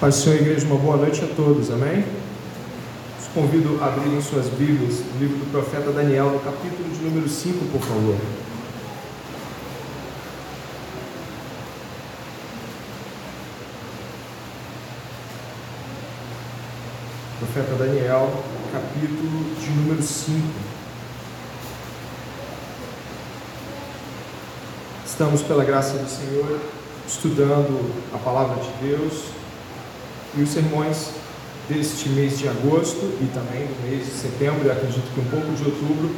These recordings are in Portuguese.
Paz do Senhor, igreja, uma boa noite a todos, amém? Os convido a abrirem suas Bíblias, no livro do profeta Daniel, no capítulo de número 5, por favor. Profeta Daniel, capítulo de número 5. Estamos, pela graça do Senhor, estudando a palavra de Deus e os sermões deste mês de agosto e também do mês de setembro, e acredito que um pouco de outubro,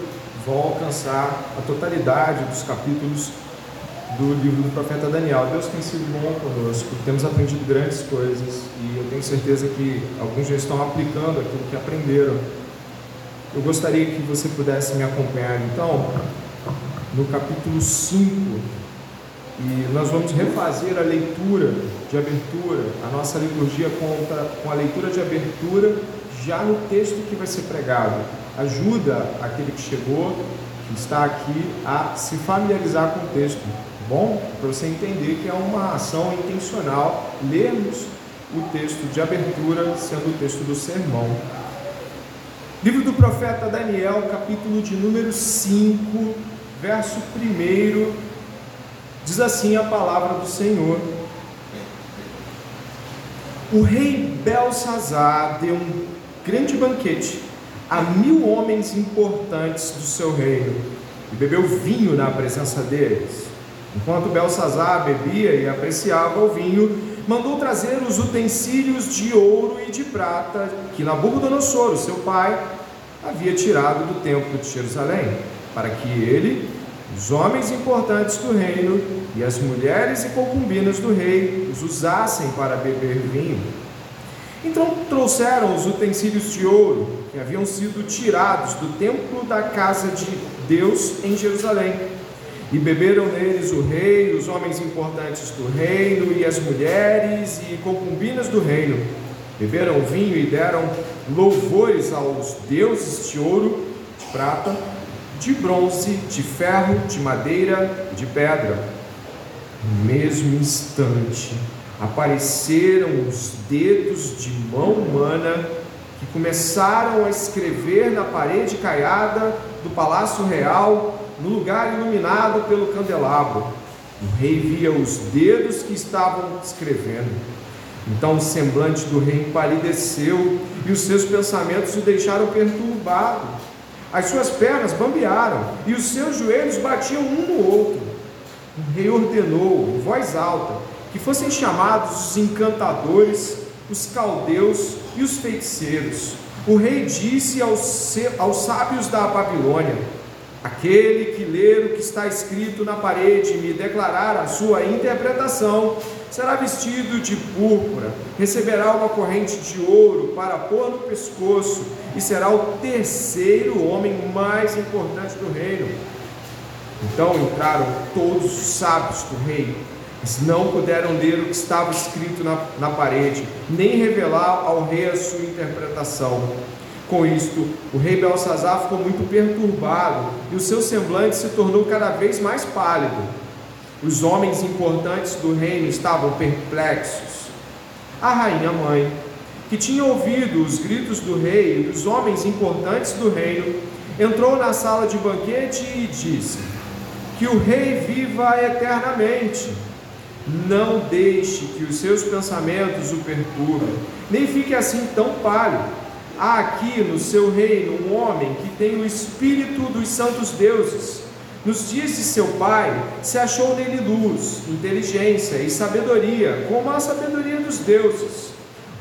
vão alcançar a totalidade dos capítulos do livro do profeta Daniel. Deus tem sido bom conosco, temos aprendido grandes coisas e eu tenho certeza que alguns já estão aplicando aquilo que aprenderam. Eu gostaria que você pudesse me acompanhar então no capítulo 5 e nós vamos refazer a leitura de abertura, a nossa liturgia conta com a leitura de abertura já no texto que vai ser pregado. Ajuda aquele que chegou, que está aqui, a se familiarizar com o texto. Bom? Para você entender que é uma ação intencional lermos o texto de abertura, sendo o texto do sermão. Livro do profeta Daniel, capítulo de número 5, verso 1 Diz assim a palavra do Senhor. O rei Belsazar deu um grande banquete a mil homens importantes do seu reino e bebeu vinho na presença deles. Enquanto Belsazar bebia e apreciava o vinho, mandou trazer os utensílios de ouro e de prata que Nabucodonosor, seu pai, havia tirado do templo de Jerusalém, para que ele os homens importantes do reino e as mulheres e concubinas do rei os usassem para beber vinho. Então trouxeram os utensílios de ouro que haviam sido tirados do templo da casa de Deus em Jerusalém. E beberam neles o rei, os homens importantes do reino e as mulheres e concubinas do reino. Beberam vinho e deram louvores aos deuses de ouro, de prata de bronze, de ferro, de madeira e de pedra. No mesmo instante, apareceram os dedos de mão humana que começaram a escrever na parede caiada do palácio real, no lugar iluminado pelo candelabro. O rei via os dedos que estavam escrevendo. Então o semblante do rei empalideceu e os seus pensamentos o deixaram perturbado. As suas pernas bambearam e os seus joelhos batiam um no outro. O rei ordenou, em voz alta, que fossem chamados os encantadores, os caldeus e os feiticeiros. O rei disse aos, aos sábios da Babilônia: Aquele que ler o que está escrito na parede e me declarar a sua interpretação, será vestido de púrpura, receberá uma corrente de ouro para pôr no pescoço e será o terceiro homem mais importante do reino. Então entraram todos os sábios do rei, mas não puderam ler o que estava escrito na, na parede, nem revelar ao rei a sua interpretação. Com isto, o rei Belsazar ficou muito perturbado e o seu semblante se tornou cada vez mais pálido. Os homens importantes do reino estavam perplexos. A rainha mãe, que tinha ouvido os gritos do rei e dos homens importantes do reino, entrou na sala de banquete e disse: Que o rei viva eternamente. Não deixe que os seus pensamentos o perturbem, nem fique assim tão pálido. Há aqui no seu reino um homem que tem o espírito dos santos deuses nos dias de seu pai, se achou nele luz, inteligência e sabedoria, como a sabedoria dos deuses.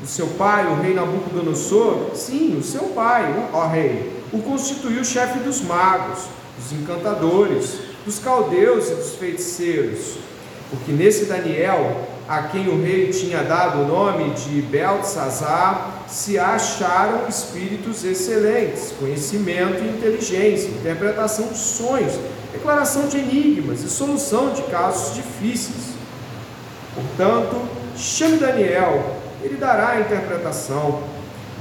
O seu pai, o rei Nabucodonosor, sim, o seu pai, ó rei, o constituiu chefe dos magos, dos encantadores, dos caldeus e dos feiticeiros. Porque nesse Daniel, a quem o rei tinha dado o nome de Beltzazar, se acharam espíritos excelentes, conhecimento e inteligência, interpretação de sonhos, declaração de enigmas e solução de casos difíceis. Portanto, chame Daniel, ele dará a interpretação.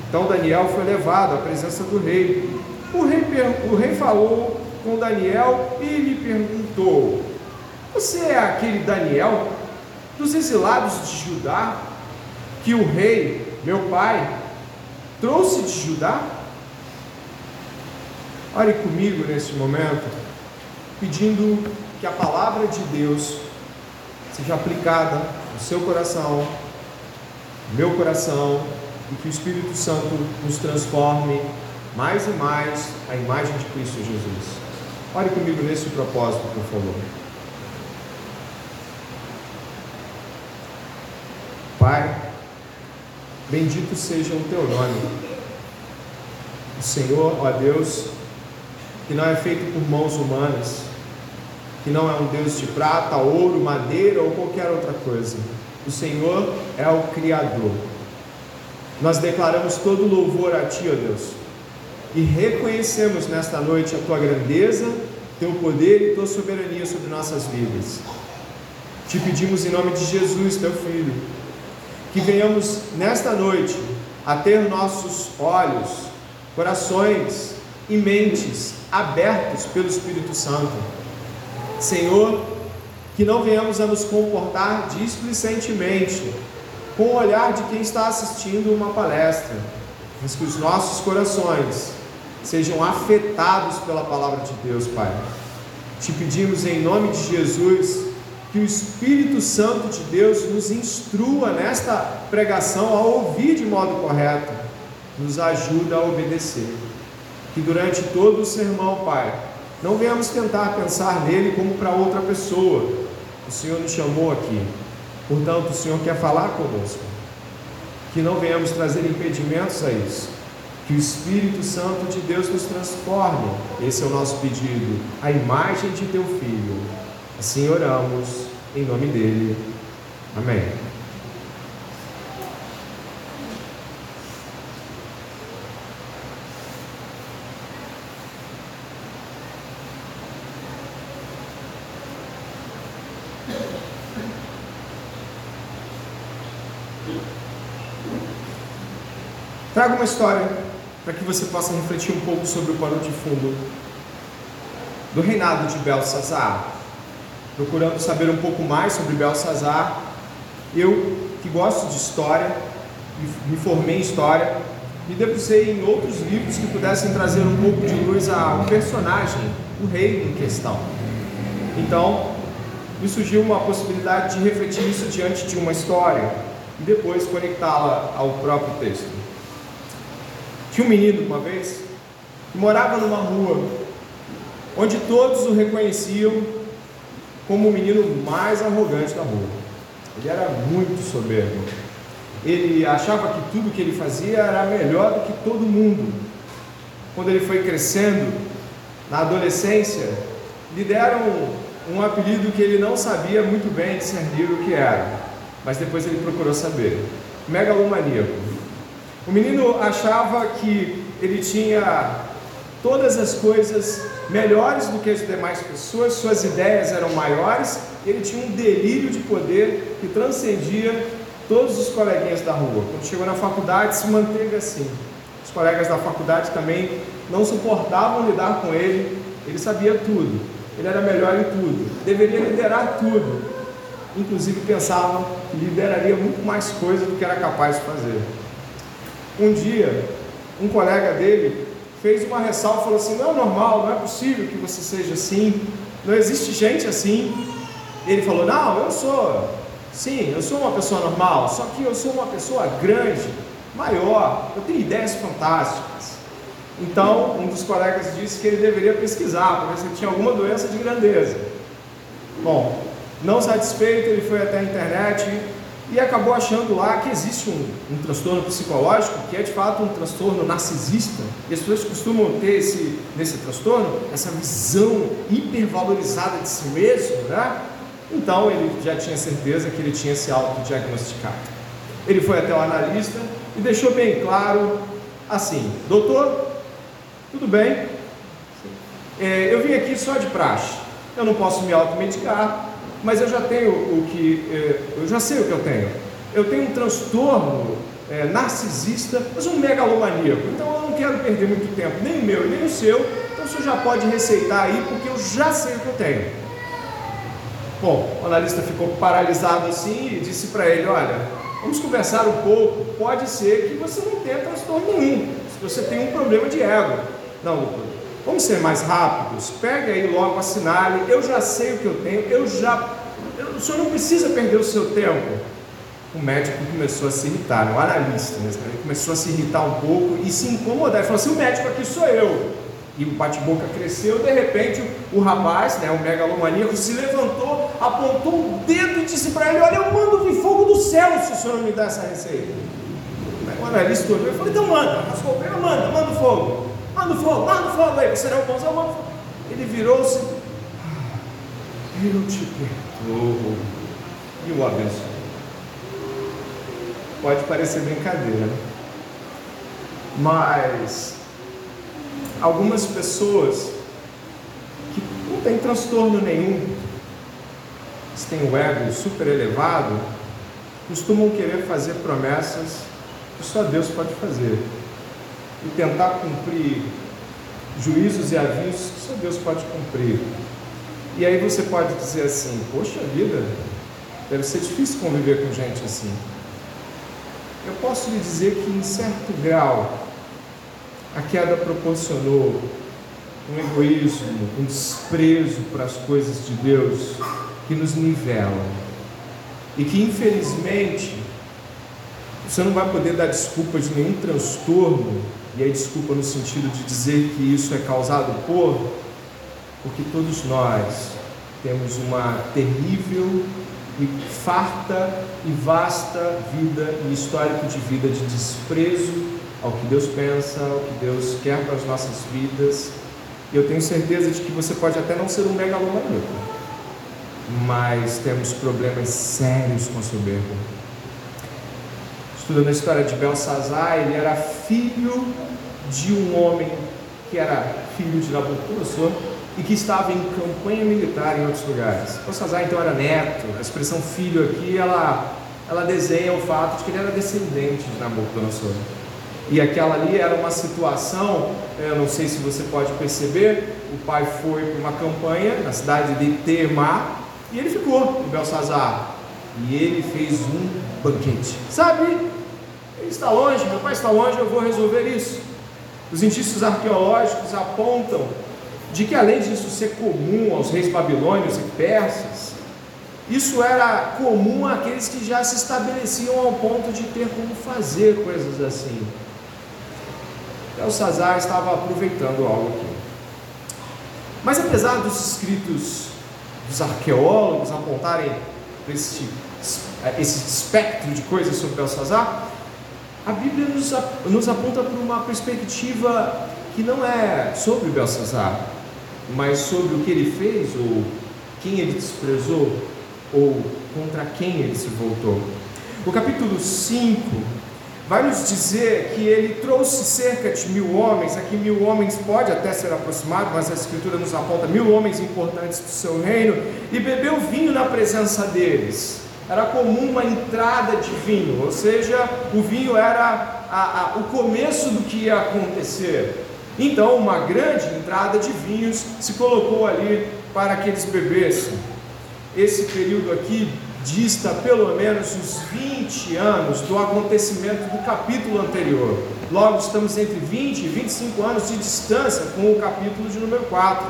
Então Daniel foi levado à presença do rei. O rei, o rei falou com Daniel e lhe perguntou: Você é aquele Daniel dos exilados de Judá, que o rei, meu pai, trouxe de Judá? Ore comigo neste momento, pedindo que a palavra de Deus seja aplicada no seu coração, meu coração, e que o Espírito Santo nos transforme mais e mais a imagem de Cristo Jesus. Ore comigo nesse propósito, por favor. Pai, bendito seja o teu nome. O Senhor, ó Deus, que não é feito por mãos humanas, que não é um Deus de prata, ouro, madeira ou qualquer outra coisa. O Senhor é o Criador. Nós declaramos todo louvor a Ti, ó Deus, e reconhecemos nesta noite a Tua grandeza, Teu poder e Tua soberania sobre nossas vidas. Te pedimos em nome de Jesus, Teu Filho, que venhamos nesta noite a ter nossos olhos, corações e mentes abertos pelo Espírito Santo. Senhor, que não venhamos a nos comportar displicentemente, com o olhar de quem está assistindo uma palestra, mas que os nossos corações sejam afetados pela palavra de Deus, Pai. Te pedimos em nome de Jesus que o Espírito Santo de Deus nos instrua nesta pregação a ouvir de modo correto, nos ajuda a obedecer. Que durante todo o sermão, Pai, não venhamos tentar pensar nele como para outra pessoa. O Senhor nos chamou aqui, portanto, o Senhor quer falar conosco. Que não venhamos trazer impedimentos a isso. Que o Espírito Santo de Deus nos transforme. Esse é o nosso pedido, a imagem de teu Filho Assim oramos, em nome dele. Amém. Trago uma história para que você possa refletir um pouco sobre o pano de fundo do reinado de Belsazar procurando saber um pouco mais sobre Belsazar. Eu, que gosto de história, me formei em história, me debrucei em outros livros que pudessem trazer um pouco de luz ao personagem, o rei em questão. Então, me surgiu uma possibilidade de refletir isso diante de uma história e depois conectá-la ao próprio texto. Tinha um menino uma vez que morava numa rua onde todos o reconheciam como o menino mais arrogante da rua. Ele era muito soberbo. Ele achava que tudo que ele fazia era melhor do que todo mundo. Quando ele foi crescendo, na adolescência, lhe deram um, apelido que ele não sabia muito bem discernir o que era, mas depois ele procurou saber: megalomaníaco. O menino achava que ele tinha todas as coisas melhores do que as demais pessoas, suas ideias eram maiores, ele tinha um delírio de poder que transcendia todos os coleguinhas da rua. Quando chegou na faculdade, se manteve assim. Os colegas da faculdade também não suportavam lidar com ele, ele sabia tudo, ele era melhor em tudo, deveria liderar tudo. Inclusive pensavam que lideraria muito mais coisa do que era capaz de fazer. Um dia, um colega dele fez uma ressalva, falou assim: não é normal, não é possível que você seja assim, não existe gente assim. Ele falou: não, eu sou, sim, eu sou uma pessoa normal, só que eu sou uma pessoa grande, maior, eu tenho ideias fantásticas. Então, um dos colegas disse que ele deveria pesquisar para ver se ele tinha alguma doença de grandeza. Bom, não satisfeito, ele foi até a internet e acabou achando lá que existe um, um, transtorno psicológico que é de fato um transtorno narcisista. E as pessoas costumam ter esse, nesse transtorno essa visão hipervalorizada de si mesmo, né? Então ele já tinha certeza que ele tinha se autodiagnosticado. Ele foi até o analista e deixou bem claro assim: Doutor, tudo bem, é, eu vim aqui só de praxe, eu não posso me automedicar, mas eu já tenho o que, é, eu já sei o que eu tenho. Eu tenho um transtorno é, narcisista, mas um megalomaníaco. Então eu não quero perder muito tempo, nem o meu nem o seu. Então senhor já pode receitar aí, porque eu já sei o que eu tenho. Bom, o analista ficou paralisado assim e disse para ele: Olha, vamos conversar um pouco. Pode ser que você não tenha transtorno nenhum, se você tem um problema de ego. Não, doutor, vamos ser mais rápidos. Pega aí logo, assinale. Eu já sei o que eu tenho, eu já. Eu, o senhor não precisa perder o seu tempo. O médico começou a se irritar, né? o analista, né? ele começou a se irritar um pouco e se incomodar. Ele falou assim: o médico aqui sou eu e o bate-boca cresceu, de repente o rapaz, né, o megalomaníaco, se levantou, apontou o dedo e disse para ele: Olha, eu mando vir fogo do céu se o senhor não me dá essa receita. O analista olhou e falou: Então manda, mas o manda, manda fogo, manda fogo, manda fogo aí, é o bonzão, manda fogo. Ele virou-se, ah, eu te perdoo e o abençoou. Pode parecer brincadeira, mas algumas pessoas que não têm transtorno nenhum, mas têm o ego super elevado, costumam querer fazer promessas que só Deus pode fazer e tentar cumprir juízos e avisos que só Deus pode cumprir. E aí você pode dizer assim: Poxa vida, deve ser difícil conviver com gente assim. Eu posso lhe dizer que, em certo grau, a queda proporcionou um egoísmo, um desprezo para as coisas de Deus que nos nivelam e que infelizmente você não vai poder dar desculpa de nenhum transtorno, e aí desculpa no sentido de dizer que isso é causado por, porque todos nós temos uma terrível e farta e vasta vida e histórico de vida de desprezo ao que Deus pensa, ao que Deus quer para as nossas vidas. E eu tenho certeza de que você pode até não ser um megalomaníaco, mas temos problemas sérios com soberba. Estudando a história de Belsazar, ele era filho de um homem que era filho de Nabucodonosor e que estava em campanha militar em outros lugares. Belsazar então era neto, a expressão filho aqui, ela, ela desenha o fato de que ele era descendente de Nabucodonosor. E aquela ali era uma situação, eu não sei se você pode perceber, o pai foi para uma campanha na cidade de Temar e ele ficou em Belsazar. E ele fez um banquete. Sabe, está longe, meu pai está longe, eu vou resolver isso. Os indícios arqueológicos apontam de que além disso ser comum aos reis babilônios e persas, isso era comum àqueles que já se estabeleciam ao ponto de ter como fazer coisas assim. Belsazar estava aproveitando algo aqui. Mas apesar dos escritos dos arqueólogos apontarem esse, esse espectro de coisas sobre Belsazar, a Bíblia nos, nos aponta para uma perspectiva que não é sobre Belsazar, mas sobre o que ele fez, ou quem ele desprezou, ou contra quem ele se voltou. O capítulo 5 vai nos dizer que ele trouxe cerca de mil homens, aqui mil homens pode até ser aproximado, mas a Escritura nos aponta mil homens importantes do seu reino, e bebeu vinho na presença deles. Era comum uma entrada de vinho, ou seja, o vinho era a, a, o começo do que ia acontecer. Então, uma grande entrada de vinhos se colocou ali para que eles bebessem. Esse período aqui dista pelo menos uns 20 anos do acontecimento do capítulo anterior. Logo, estamos entre 20 e 25 anos de distância com o capítulo de número 4.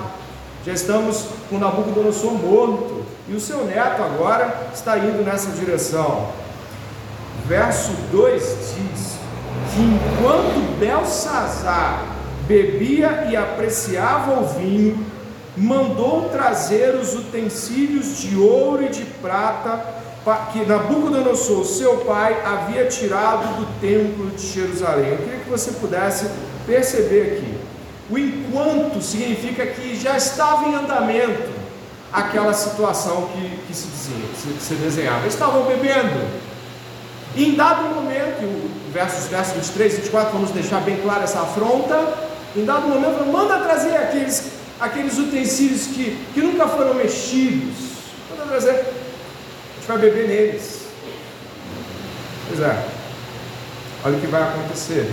Já estamos com Nabucodonosor morto e o seu neto agora está indo nessa direção. Verso 2 diz que enquanto Belsazar bebia e apreciava o vinho, mandou trazer os utensílios de ouro e de prata que Nabucodonosor, seu pai, havia tirado do templo de Jerusalém. Eu queria que você pudesse perceber aqui. O enquanto significa que já estava em andamento aquela situação que, que se, dizia, se, se desenhava. Eles estavam bebendo. E em dado momento, versos, versos 23 e 24, vamos deixar bem clara essa afronta. Em dado momento, manda trazer aqueles aqueles utensílios que, que nunca foram mexidos. Manda trazer. A gente vai beber neles. Pois é. Olha o que vai acontecer.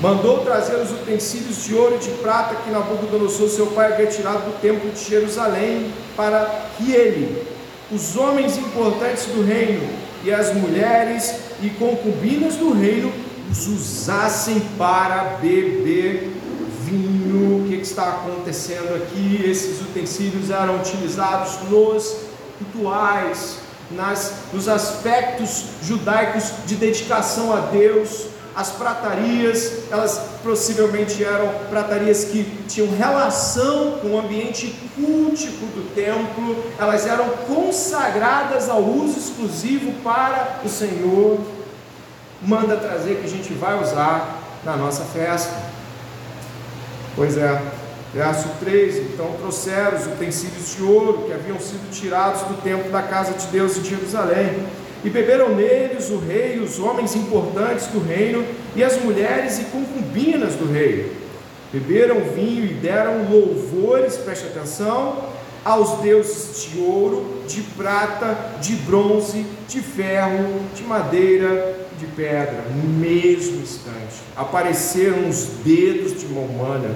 Mandou trazer os utensílios de ouro e de prata que Nabucodonosor, seu pai, havia tirado do templo de Jerusalém, para que ele, os homens importantes do reino e as mulheres e concubinas do reino os usassem para beber vinho. O que está acontecendo aqui? Esses utensílios eram utilizados nos rituais, nas, nos aspectos judaicos de dedicação a Deus, as pratarias, elas possivelmente eram pratarias que tinham relação com o ambiente cultico do templo, elas eram consagradas ao uso exclusivo para o Senhor. Manda trazer que a gente vai usar na nossa festa. Pois é, verso 3: Então trouxeram os utensílios de ouro que haviam sido tirados do templo da casa de Deus em Jerusalém e beberam neles o rei, os homens importantes do reino, e as mulheres e concubinas do rei. Beberam vinho e deram louvores, preste atenção, aos deuses de ouro, de prata, de bronze, de ferro, de madeira, de pedra. No mesmo instante, apareceram os dedos de Momana,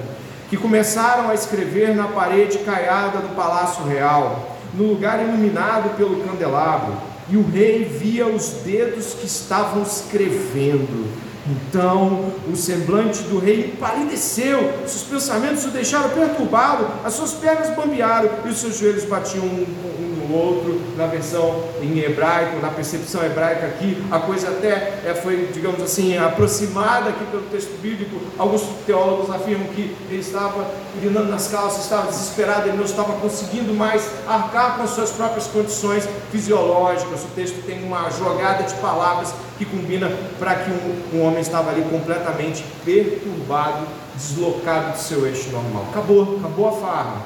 que começaram a escrever na parede caiada do palácio real, no lugar iluminado pelo candelabro e o rei via os dedos que estavam escrevendo. Então o semblante do rei empalideceu, seus pensamentos o deixaram perturbado, as suas pernas bambearam e os seus joelhos batiam um, um outro. Na versão em hebraico, na percepção hebraica aqui, a coisa até é, foi, digamos assim, aproximada aqui pelo texto bíblico. Alguns teólogos afirmam que ele estava urinando nas calças, estava desesperado, ele não estava conseguindo mais arcar com as suas próprias condições fisiológicas. O texto tem uma jogada de palavras que combina para que um, um homem estava ali completamente perturbado, deslocado do seu eixo normal. Acabou, acabou a farra.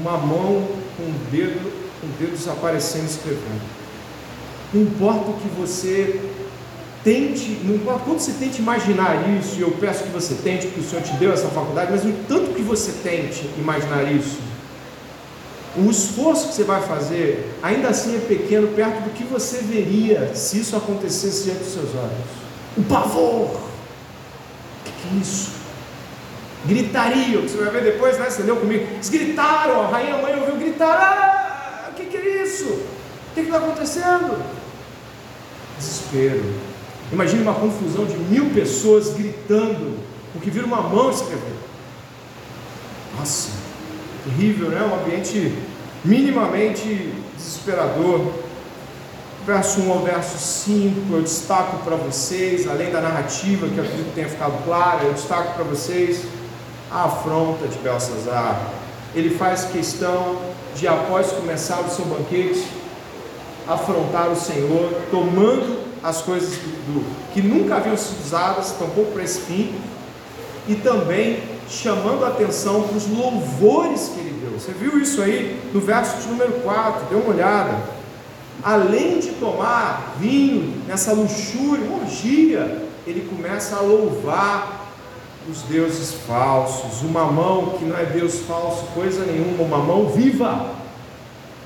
Uma mão com o dedo, com dedos aparecendo escrevendo. Não importa o que você tente, não importa quanto você tente imaginar isso, e eu peço que você tente, porque o Senhor te deu essa faculdade, mas o tanto que você tente imaginar isso, o esforço que você vai fazer, ainda assim é pequeno perto do que você veria se isso acontecesse diante dos seus olhos. O pavor. O que, que é isso? Gritaria, o que você vai ver depois, né? Você leu comigo? Eles gritaram, a rainha mãe ouviu gritar: ah, o que, que é isso? O que está acontecendo? Desespero. Imagine uma confusão de mil pessoas gritando, porque viram uma mão escrever. Nossa, terrível, né? Um ambiente minimamente desesperador. Verso 1 ao verso 5, eu destaco para vocês, além da narrativa, que eu acredito que tenha ficado clara, eu destaco para vocês a afronta de Belsazar. Ele faz questão de, após começar o seu banquete, afrontar o Senhor, tomando as coisas do, que nunca haviam sido usadas, tampouco para esse fim, e também chamando a atenção para os louvores que ele deu. Você viu isso aí no verso de número 4, dê uma olhada. Além de tomar vinho nessa luxúria, orgia, ele começa a louvar os deuses falsos, uma mão que não é Deus falso, coisa nenhuma, uma mão viva,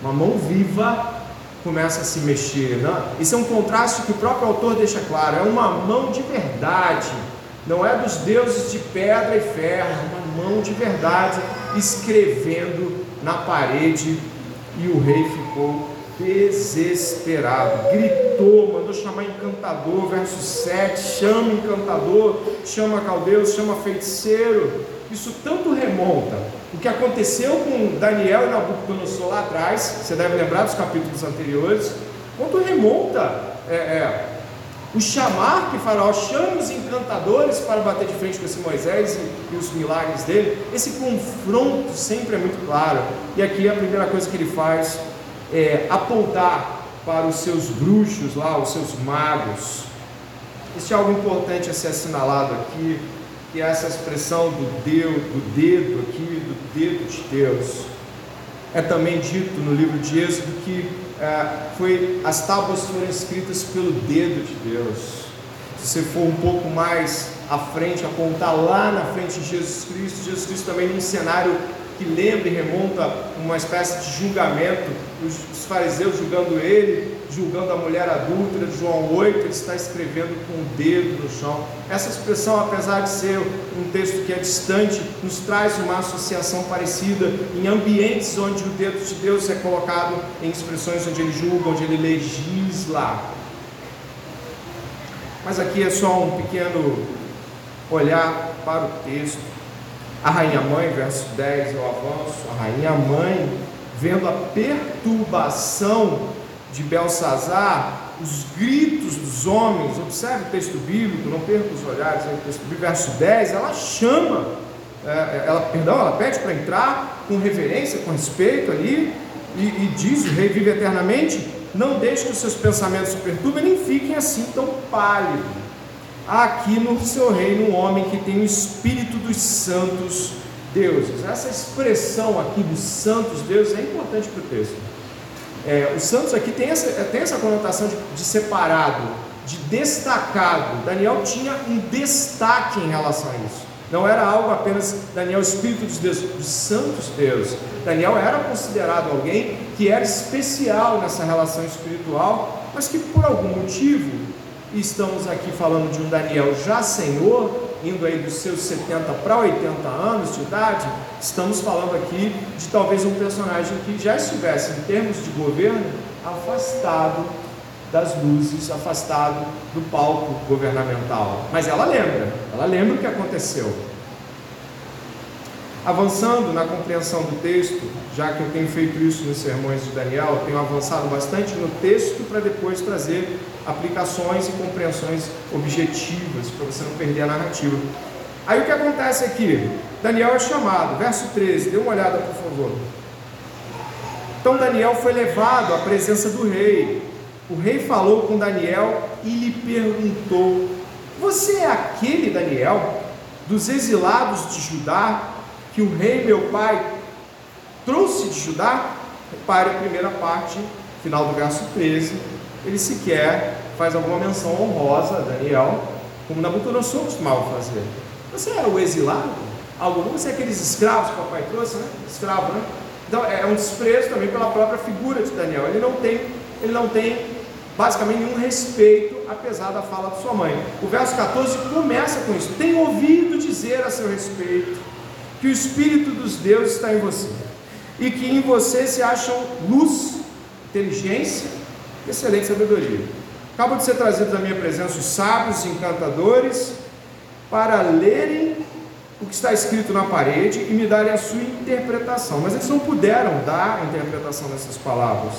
uma mão viva começa a se mexer. Né? Isso é um contraste que o próprio autor deixa claro, é uma mão de verdade, não é dos deuses de pedra e ferro, uma mão de verdade escrevendo na parede e o rei ficou desesperado, gritou, mandou chamar encantador, verso 7, chama encantador, chama caldeus, chama feiticeiro. Isso tanto remonta o que aconteceu com Daniel e Nabucodonosor lá atrás, você deve lembrar dos capítulos anteriores, quanto remonta é, é, o chamar que Faraó chama os encantadores para bater de frente com esse Moisés e, e, os milagres dele, esse confronto sempre é muito claro. E aqui a primeira coisa que ele faz é apontar para os seus bruxos lá, os seus magos. Isso é algo importante a ser assinalado aqui, que é essa expressão do dedo, do dedo aqui, do dedo de Deus. É também dito no livro de Êxodo que é, foi, as tábuas foram escritas pelo dedo de Deus. Se você for um pouco mais à frente, apontar lá na frente de Jesus Cristo, Jesus Cristo também num cenário que lembra e remonta uma espécie de julgamento, os, fariseus julgando ele, julgando a mulher adúltera, João 8, ele está escrevendo com o dedo no chão. Essa expressão, apesar de ser um texto que é distante, nos traz uma associação parecida em ambientes onde o dedo de Deus é colocado em expressões onde ele julga, onde ele legisla. Mas aqui é só um pequeno olhar para o texto. A rainha mãe, verso 10, eu avanço. A rainha mãe, vendo a perturbação de Belsazar, os gritos dos homens, observe o texto bíblico, não perca os olhares aí, texto bíblico, verso 10, ela chama, é, é, ela, perdão, ela pede para entrar com reverência, com respeito ali, e, e diz: o rei vive eternamente, não deixe que os seus pensamentos se perturbem, nem fiquem assim tão pálidos. Há aqui no seu reino um homem que tem o espírito dos santos deuses. Essa expressão aqui dos santos deuses é importante para o texto. É, os santos aqui tem essa, tem essa conotação de, de separado, de destacado. Daniel tinha um destaque em relação a isso. Não era algo apenas Daniel, Espírito dos Deus, dos santos Deus. Daniel era considerado alguém que era especial nessa relação espiritual, mas que por algum motivo, e estamos aqui falando de um Daniel já senhor, indo aí dos seus 70 para 80 anos de idade, estamos falando aqui de talvez um personagem que já estivesse, em termos de governo, afastado das luzes, afastado do palco governamental. Mas ela lembra, ela lembra o que aconteceu. Avançando na compreensão do texto, já que eu tenho feito isso nos sermões de Daniel, tenho avançado bastante no texto para depois trazer aplicações e compreensões objetivas, para você não perder a narrativa. Aí o que acontece aqui? Daniel é chamado, verso 13, dê uma olhada por favor. Então Daniel foi levado à presença do rei, o rei falou com Daniel e lhe perguntou: Você é aquele Daniel dos exilados de Judá que o rei meu pai trouxe de Judá? Repare a primeira parte, final do verso 13. Ele sequer faz alguma menção honrosa a Daniel, como Nabucodonosor costumava fazer. Você é o exilado? Algo, você é aqueles escravos que o papai trouxe, né? Escravo, né? Então é um desprezo também pela própria figura de Daniel. Ele não tem, ele não tem basicamente nenhum respeito, apesar da fala de sua mãe. O verso 14 começa com isso: Tem ouvido dizer a seu respeito que o Espírito dos deuses está em você, e que em você se acham luz, inteligência excelente sabedoria. Acabam de ser trazidos à minha presença os sábios encantadores para lerem o que está escrito na parede e me darem a sua interpretação. Mas eles não puderam dar a interpretação dessas palavras.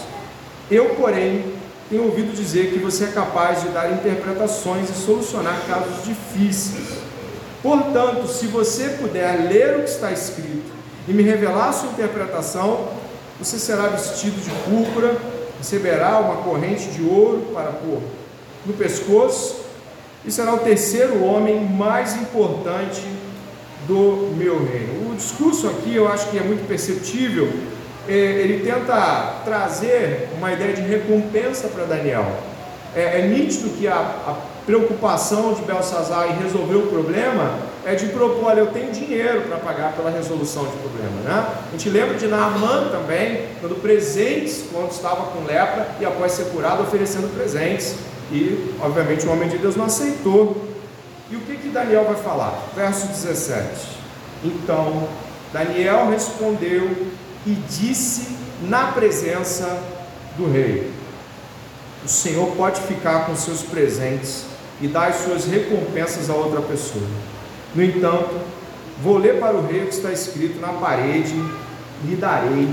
Eu, porém, tenho ouvido dizer que você é capaz de dar interpretações e solucionar casos difíceis. Portanto, se você puder ler o que está escrito e me revelar a sua interpretação, você será vestido de púrpura, receberá uma corrente de ouro para pôr no pescoço e será o terceiro homem mais importante do meu reino. O discurso aqui eu acho que é muito perceptível é, ele tenta trazer uma ideia de recompensa para Daniel. É, é, nítido que a, a preocupação de Belsazar em resolver o problema é de propor, olha, eu tenho dinheiro para pagar pela resolução de problema, né? A gente lembra de Naaman também, dando presentes quando estava com lepra e após ser curado oferecendo presentes. E, obviamente, o homem de Deus não aceitou. E o que, que Daniel vai falar? Verso 17. Então, Daniel respondeu e disse na presença do rei: O Senhor pode ficar com seus presentes e dar as suas recompensas a outra pessoa. No entanto, vou ler para o rei o que está escrito na parede e darei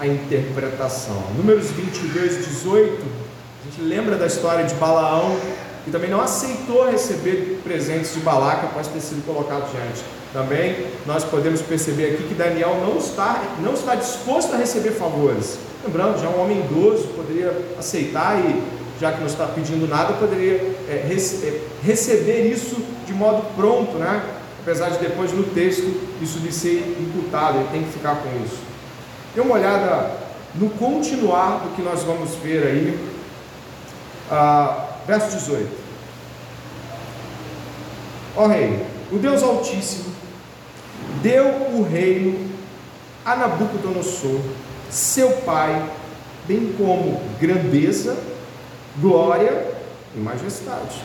a interpretação. Números 22, 18, a gente lembra da história de Balaão, que também não aceitou receber presentes de Balaca após ter sido colocado diante também nós podemos perceber aqui que Daniel não está, não está disposto a receber favores. Lembrando, já um homem idoso poderia aceitar e, já que não está pedindo nada, poderia é, é, receber isso de modo pronto, né? Apesar de depois no texto isso lhe ser imputado, ele tem que ficar com isso. Dê uma olhada no continuar do que nós vamos ver aí, ah, verso 18. Ó oh, rei, o Deus Altíssimo deu o reino a Nabucodonosor, seu pai, bem como grandeza, glória e majestade.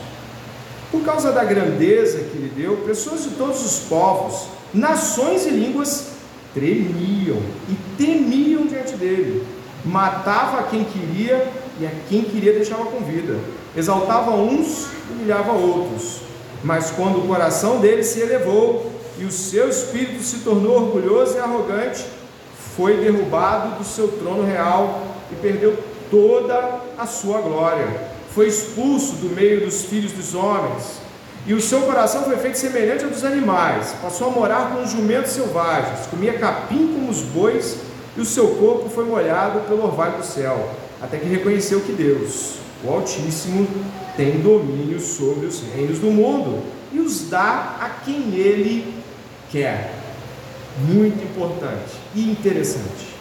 Por causa da grandeza que lhe deu, pessoas de todos os povos, nações e línguas tremiam e temiam diante dele. Matava a quem queria e a quem queria deixava com vida. Exaltava uns, humilhava outros. Mas quando o coração dele se elevou e o seu espírito se tornou orgulhoso e arrogante, foi derrubado do seu trono real e perdeu toda a sua glória. Foi expulso do meio dos filhos dos homens. E o seu coração foi feito semelhante ao dos animais. Passou a morar com os jumentos selvagens. Comia capim como os bois. E o seu corpo foi molhado pelo orvalho do céu. Até que reconheceu que Deus, o Altíssimo, tem domínio sobre os reinos do mundo e os dá a quem ele quer. Muito importante e interessante.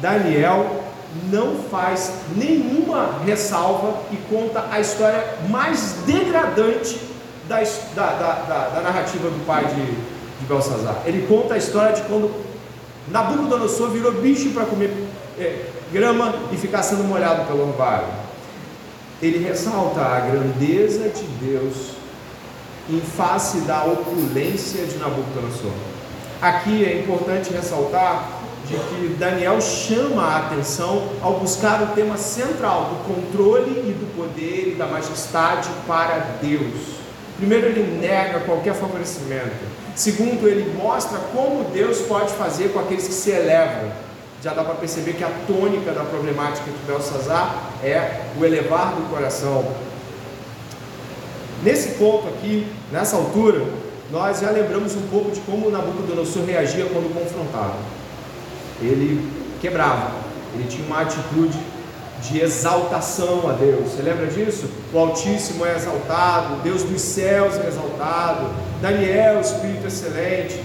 Daniel não faz nenhuma ressalva e conta a história mais degradante da, da, da, da narrativa do pai de, de Belsazar. Ele conta a história de quando Nabucodonosor virou bicho para comer é, grama e ficar sendo molhado pelo orvalho. Ele ressalta a grandeza de Deus em face da opulência de Nabucodonosor. Aqui é importante ressaltar de que Daniel chama a atenção ao buscar o tema central do controle e do poder e da majestade para Deus. Primeiro, ele nega qualquer favorecimento. Segundo, ele mostra como Deus pode fazer com aqueles que se elevam. Já dá para perceber que a tônica da problemática de Belsazar é o elevar do coração. Nesse ponto aqui, nessa altura, nós já lembramos um pouco de como Nabucodonosor reagia quando confrontado ele quebrava, ele tinha uma atitude de exaltação a Deus. Você lembra disso? O Altíssimo é exaltado, Deus dos céus é exaltado, Daniel, Espírito excelente.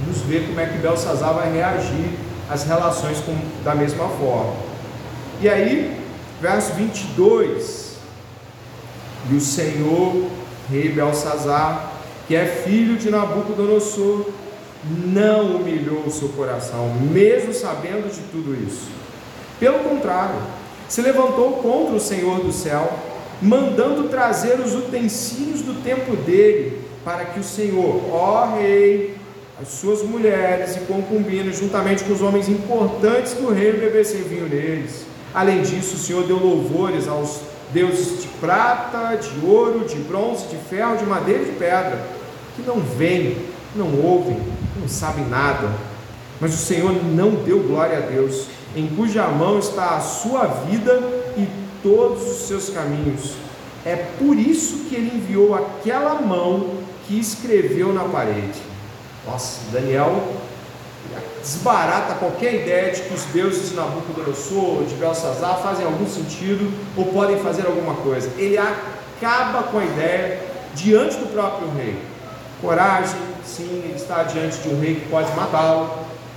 Vamos ver como é que Belsazar vai reagir às relações com, da mesma forma. E aí, verso 22. E o Senhor, rei Belsazar, que é filho de Nabucodonosor, não humilhou o seu coração, mesmo sabendo de tudo isso. Pelo contrário, se levantou contra o Senhor do céu, mandando trazer os utensílios do templo dele, para que o Senhor, ó Rei, as suas mulheres e concubinas, juntamente com os homens importantes do reino, bebessem vinho neles. Além disso, o Senhor deu louvores aos deuses de prata, de ouro, de bronze, de ferro, de madeira e de pedra, que não veem, não ouvem, não sabem nada. Mas o Senhor não deu glória a Deus, em cuja mão está a sua vida e todos os seus caminhos. É por isso que ele enviou aquela mão que escreveu na parede. Nossa, Daniel desbarata qualquer ideia de que os deuses de Nabucodonosor, de Belsazar fazem algum sentido ou podem fazer alguma coisa. Ele acaba com a ideia diante do próprio rei. Coragem, sim, ele está diante de um rei que pode matá-lo.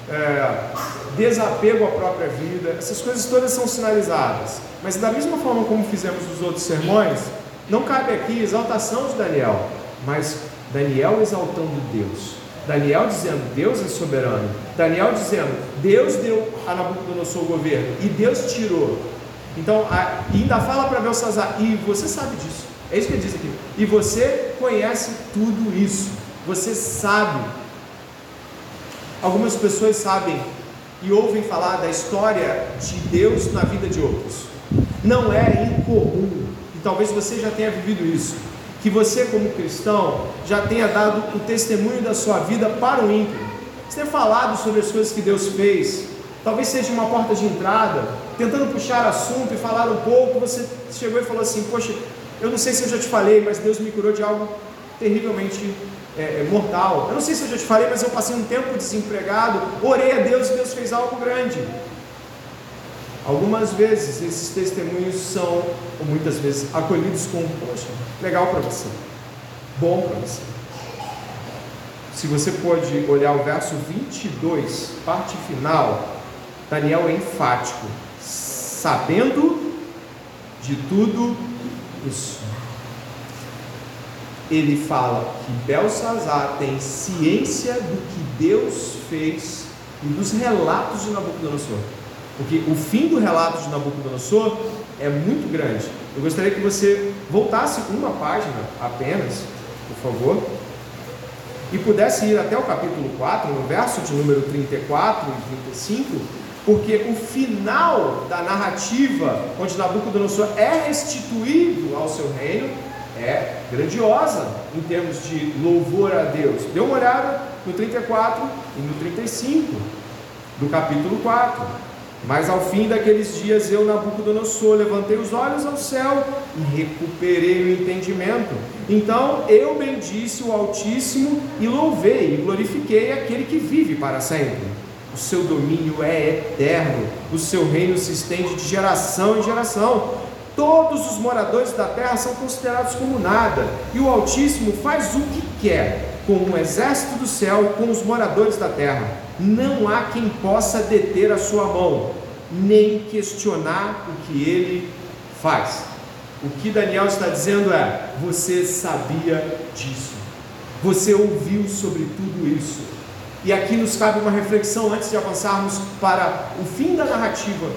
É, desapego à própria vida, essas coisas todas são sinalizadas. Mas da mesma forma como fizemos nos outros sermões, não cabe aqui exaltação de Daniel, mas Daniel exaltando Deus. Daniel dizendo, Deus é soberano. Daniel dizendo, Deus deu a Nabucodonosor o governo e Deus tirou. Então, a, ainda fala para Belsazar, e você sabe disso. É isso que ele diz aqui. E você conhece tudo isso. Você sabe. Algumas pessoas sabem e ouvem falar da história de Deus na vida de outros. Não é incomum, e talvez você já tenha vivido isso, que você, como cristão, já tenha dado o testemunho da sua vida para o ímpio. Você tem falado sobre as coisas que Deus fez, talvez seja uma porta de entrada, tentando puxar assunto e falar um pouco. Você chegou e falou assim: Poxa, eu não sei se eu já te falei, mas Deus me curou de algo terrivelmente é, é, mortal. Eu não sei se eu já te falei, mas eu passei um tempo desempregado, orei a Deus e Deus fez algo grande. Algumas vezes esses testemunhos são, ou muitas vezes, acolhidos com, poxa, legal para você, bom para você. Se você pode olhar o verso 22, parte final, Daniel é enfático, sabendo de tudo isso ele fala que Belsazar tem ciência do que Deus fez e dos relatos de Nabucodonosor. Porque o fim do relato de Nabucodonosor é muito grande. Eu gostaria que você voltasse uma página apenas, por favor, e pudesse ir até o capítulo 4, no verso de número 34 e 35, porque o final da narrativa, onde Nabucodonosor é restituído ao seu reino, é grandiosa em termos de louvor a Deus. Dê uma olhada no 34 e no 35 do capítulo 4. Mas ao fim daqueles dias eu, Nabucodonosor, levantei os olhos ao céu e recuperei o entendimento. Então eu bendisse o Altíssimo e louvei e glorifiquei aquele que vive para sempre. O seu domínio é eterno, o seu reino se estende de geração em geração. Todos os moradores da terra são considerados como nada, e o Altíssimo faz o que quer com o exército do céu, com os moradores da terra. Não há quem possa deter a sua mão, nem questionar o que ele faz. O que Daniel está dizendo é: você sabia disso, você ouviu sobre tudo isso. E aqui nos cabe uma reflexão antes de avançarmos para o fim da narrativa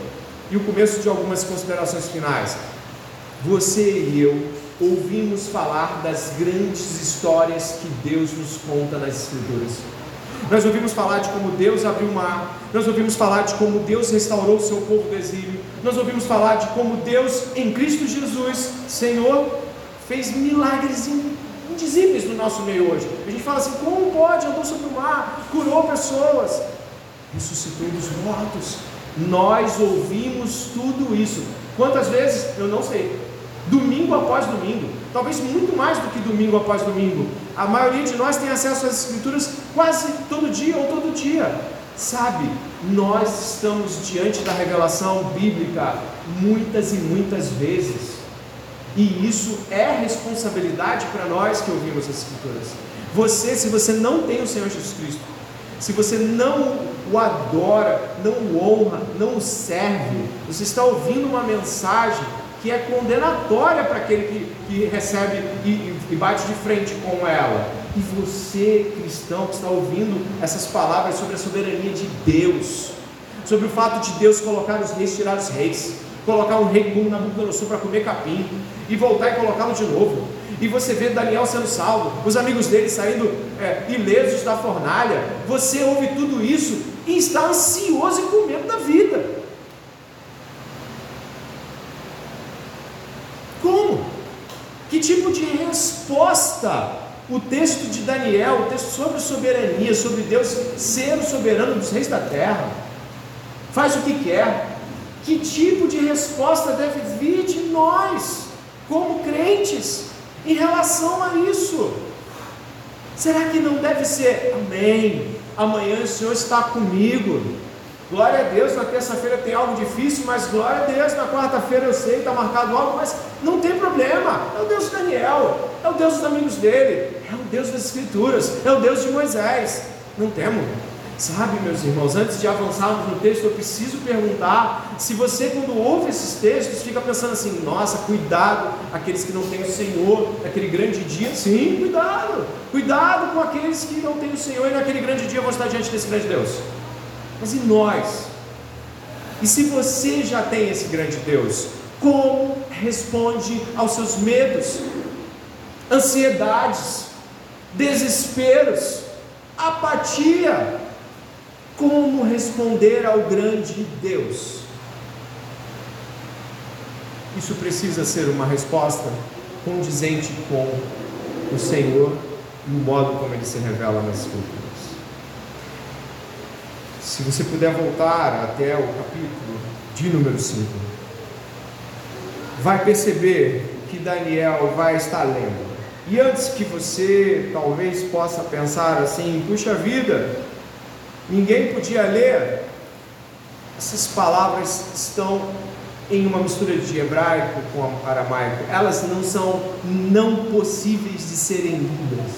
e o começo de algumas considerações finais. Você e eu ouvimos falar das grandes histórias que Deus nos conta nas Escrituras. Nós ouvimos falar de como Deus abriu o mar, nós ouvimos falar de como Deus restaurou o seu povo do exílio, nós ouvimos falar de como Deus, em Cristo Jesus, Senhor, fez milagres indizíveis no nosso meio hoje. A gente fala assim: como pode? Andou sobre o mar, curou pessoas, ressuscitou dos mortos. Nós ouvimos tudo isso. Quantas vezes? Eu não sei domingo após domingo, talvez muito mais do que domingo após domingo. A maioria de nós tem acesso às Escrituras quase todo dia ou todo dia. Sabe, nós estamos diante da revelação bíblica muitas e muitas vezes, e isso é responsabilidade para nós que ouvimos as Escrituras. Você, se você não tem o Senhor Jesus Cristo, se você não o adora, não o honra, não o serve, você está ouvindo uma mensagem que é condenatória para aquele que, que recebe e, e, bate de frente com ela. E você, cristão, que está ouvindo essas palavras sobre a soberania de Deus, sobre o fato de Deus colocar os reis, tirar os reis, colocar um rei como Nabucodonosor para comer capim e voltar e colocá-lo de novo. E você vê Daniel sendo salvo, os amigos dele saindo é, ilesos da fornalha. Você ouve tudo isso e está ansioso e com medo da vida. Que tipo de resposta o texto de Daniel, o texto sobre soberania, sobre Deus ser o soberano dos reis da terra, faz o que quer? Que tipo de resposta deve vir de nós, como crentes, em relação a isso? Será que não deve ser amém? Amanhã o Senhor está comigo. Glória a Deus, na terça-feira tem algo difícil, mas glória a Deus, na quarta-feira eu sei, está marcado algo, mas não tem problema. É o Deus de Daniel, é o Deus dos amigos dele, é o Deus das Escrituras, é o Deus de Moisés. Não temo. Sabe, meus irmãos, antes de avançarmos no texto, eu preciso perguntar se você, quando ouve esses textos, fica pensando assim: nossa, cuidado, aqueles que não têm o Senhor naquele grande dia. Sim, cuidado, cuidado com aqueles que não têm o Senhor e naquele grande dia vão estar diante desse grande Deus. Mas e nós? E se você já tem esse grande Deus, como responde aos seus medos, ansiedades, desesperos, apatia? Como responder ao grande Deus? Isso precisa ser uma resposta condizente com o Senhor e o modo como ele se revela nas Escrituras. Se você puder voltar até o capítulo de número 5, vai perceber que Daniel vai estar lendo. E antes que você talvez possa pensar assim, puxa vida, ninguém podia ler, essas palavras estão em uma mistura de hebraico com aramaico, elas não são não possíveis de serem lidas,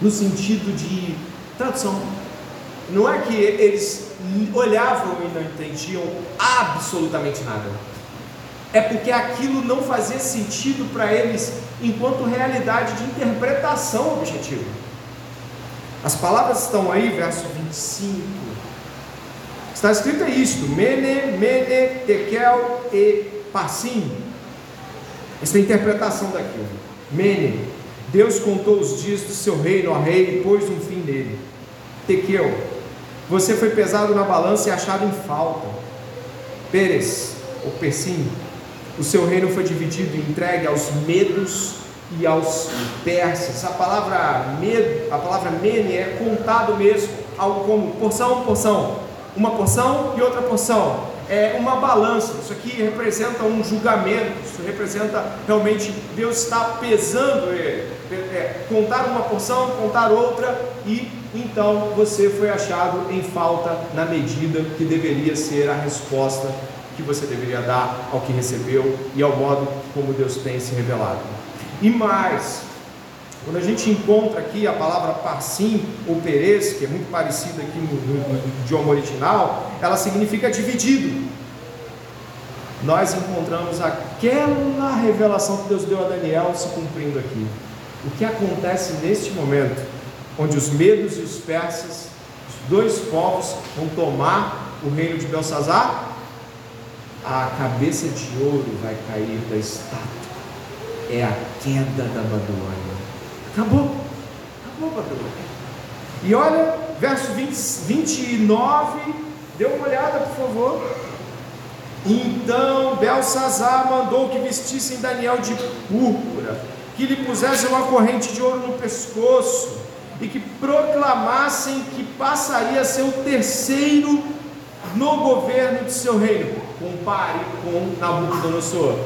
no sentido de tradução. Não é que eles olhavam e não entendiam absolutamente nada. É porque aquilo não fazia sentido para eles enquanto realidade de interpretação objetiva. As palavras estão aí, verso 25. Está escrito isto: Mene, Mene, Tekel e Passim. Essa é a interpretação daquilo. Mene, Deus contou os dias do seu reino ao rei e pôs um fim nele. Tekel, você foi pesado na balança e achado em falta. Pérez, ou Persim, o seu reino foi dividido e entregue aos medos e aos persas. A palavra medo, a palavra mene é contado mesmo, algo como porção, porção, uma porção e outra porção. É uma balança. Isso aqui representa um julgamento. Isso representa realmente Deus está pesando ele. É, é, contar uma porção, contar outra e então você foi achado em falta na medida que deveria ser a resposta que você deveria dar ao que recebeu e ao modo como Deus tem se revelado. E mais, quando a gente encontra aqui a palavra parsim ou perez, que é muito parecida aqui no, no, no idioma original, ela significa dividido. Nós encontramos aquela revelação que Deus deu a Daniel se cumprindo aqui. O que acontece neste momento, onde os medos e os persas, os dois povos, vão tomar o reino de Belsazar? A cabeça de ouro vai cair da estátua é a queda da Babilônia. Acabou. Acabou Babilônia. E olha, verso 20, 29, dê uma olhada, por favor. Então Belsazar mandou que vestissem Daniel de púrpura, que lhe pusessem uma corrente de ouro no pescoço, e que proclamassem que passaria a ser o terceiro no governo de seu reino. Compare com Nabucodonosor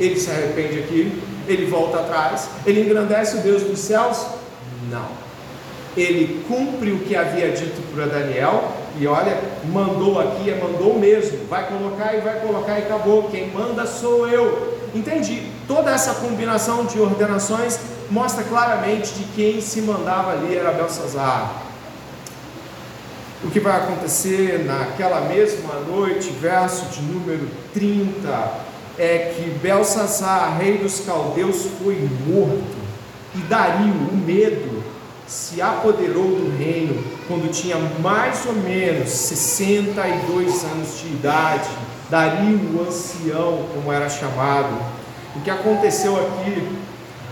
ele se arrepende aqui, ele volta atrás, ele engrandece o Deus dos céus? Não. Ele cumpre o que havia dito para Daniel, e olha, mandou aqui, é mandou mesmo, vai colocar e vai colocar e acabou. Quem manda sou eu. Entendi. Toda essa combinação de ordenações mostra claramente de quem se mandava ali era Belsazar. O que vai acontecer naquela mesma noite, verso de número 30, é que Belsazar, rei dos caldeus, foi morto, e Dario, o medo, se apoderou do reino quando tinha mais ou menos 62 anos de idade. Dario, o ancião, como era chamado. O que aconteceu aqui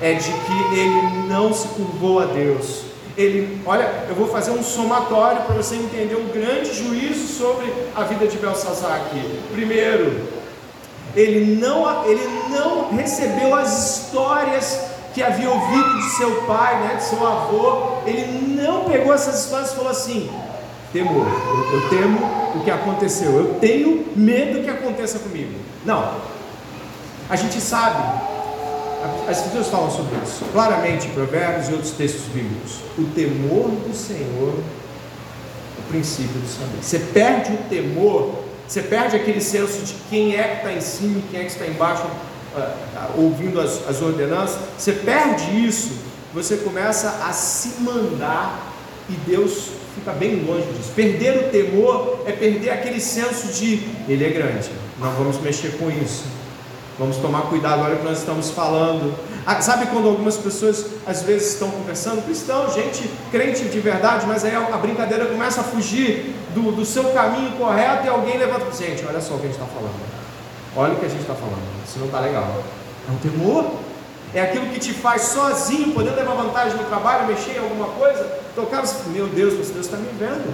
é de que ele não se curvou a Deus. Ele, olha, eu vou fazer um somatório para você entender um grande juízo sobre a vida de Belsazar aqui. Primeiro, ele não, ele não recebeu as histórias que havia ouvido de seu pai, né, de seu avô, ele não pegou essas histórias e falou assim: temor, eu, eu temo o que aconteceu, eu tenho medo que aconteça comigo. Não, a gente sabe, as pessoas falam sobre isso, claramente em Provérbios e outros textos bíblicos. O temor do Senhor o princípio do saber. Você perde o temor você perde aquele senso de quem é que está em cima e quem é que está embaixo, uh, ouvindo as, as ordenanças. Você perde isso, você começa a se mandar e Deus fica bem longe disso. Perder o temor é perder aquele senso de Ele é grande, não vamos mexer com isso. Vamos tomar cuidado agora que nós estamos falando. Ah, sabe quando algumas pessoas às vezes estão conversando, cristão, gente crente de verdade, mas aí a, brincadeira começa a fugir do, do seu caminho correto e alguém levanta. Gente, olha só o que a gente está falando. Olha o que a gente está falando. Isso não está legal. É um temor. É aquilo que te faz sozinho, podendo levar vantagem no trabalho, mexer em alguma coisa, tocar, meu Deus, Deus está me vendo.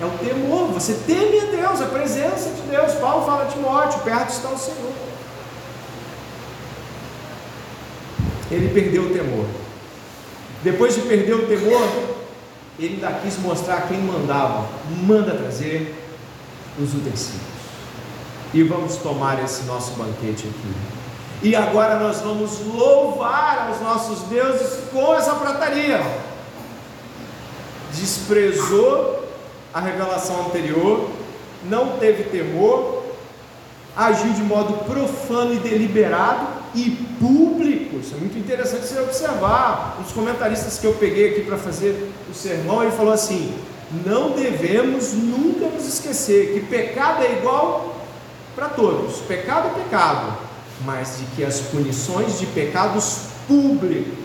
É o temor, você teme a Deus, a presença de Deus. Paulo fala de morte, perto está o Senhor. Ele perdeu o temor. Depois de perder o temor, ele ainda quis mostrar quem mandava. Manda trazer os utensílios. E vamos tomar esse nosso banquete aqui. E agora nós vamos louvar aos nossos deuses com essa prataria. Desprezou a revelação anterior, não teve temor, agiu de modo profano e deliberado e público. Isso é muito interessante você observar. Um dos comentaristas que eu peguei aqui para fazer o sermão, ele falou assim: não devemos nunca nos esquecer que pecado é igual para todos. Pecado é pecado, mas de que as punições de pecados públicos,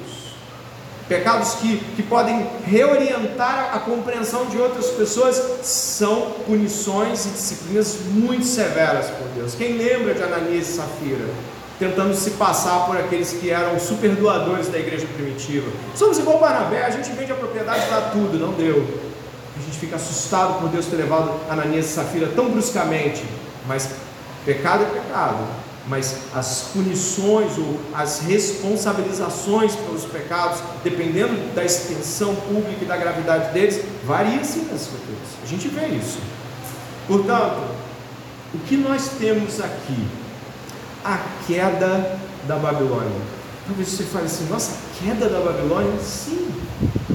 pecados que, que podem reorientar a compreensão de outras pessoas, são punições e disciplinas muito severas por Deus. Quem lembra de Ananias e Safira? Tentando se passar por aqueles que eram super doadores da igreja primitiva. Somos igual Barnabé, a gente vende a propriedade, dá tudo, não deu. A gente fica assustado por Deus ter levado Ananias e Safira tão bruscamente, mas pecado é pecado. Mas as punições ou as responsabilizações pelos pecados, dependendo da extensão pública e da gravidade deles, varia sim nas escrituras. A gente vê isso. Portanto, o que nós temos aqui? A queda da Babilônia. Talvez você fale assim, nossa, queda da Babilônia? Sim.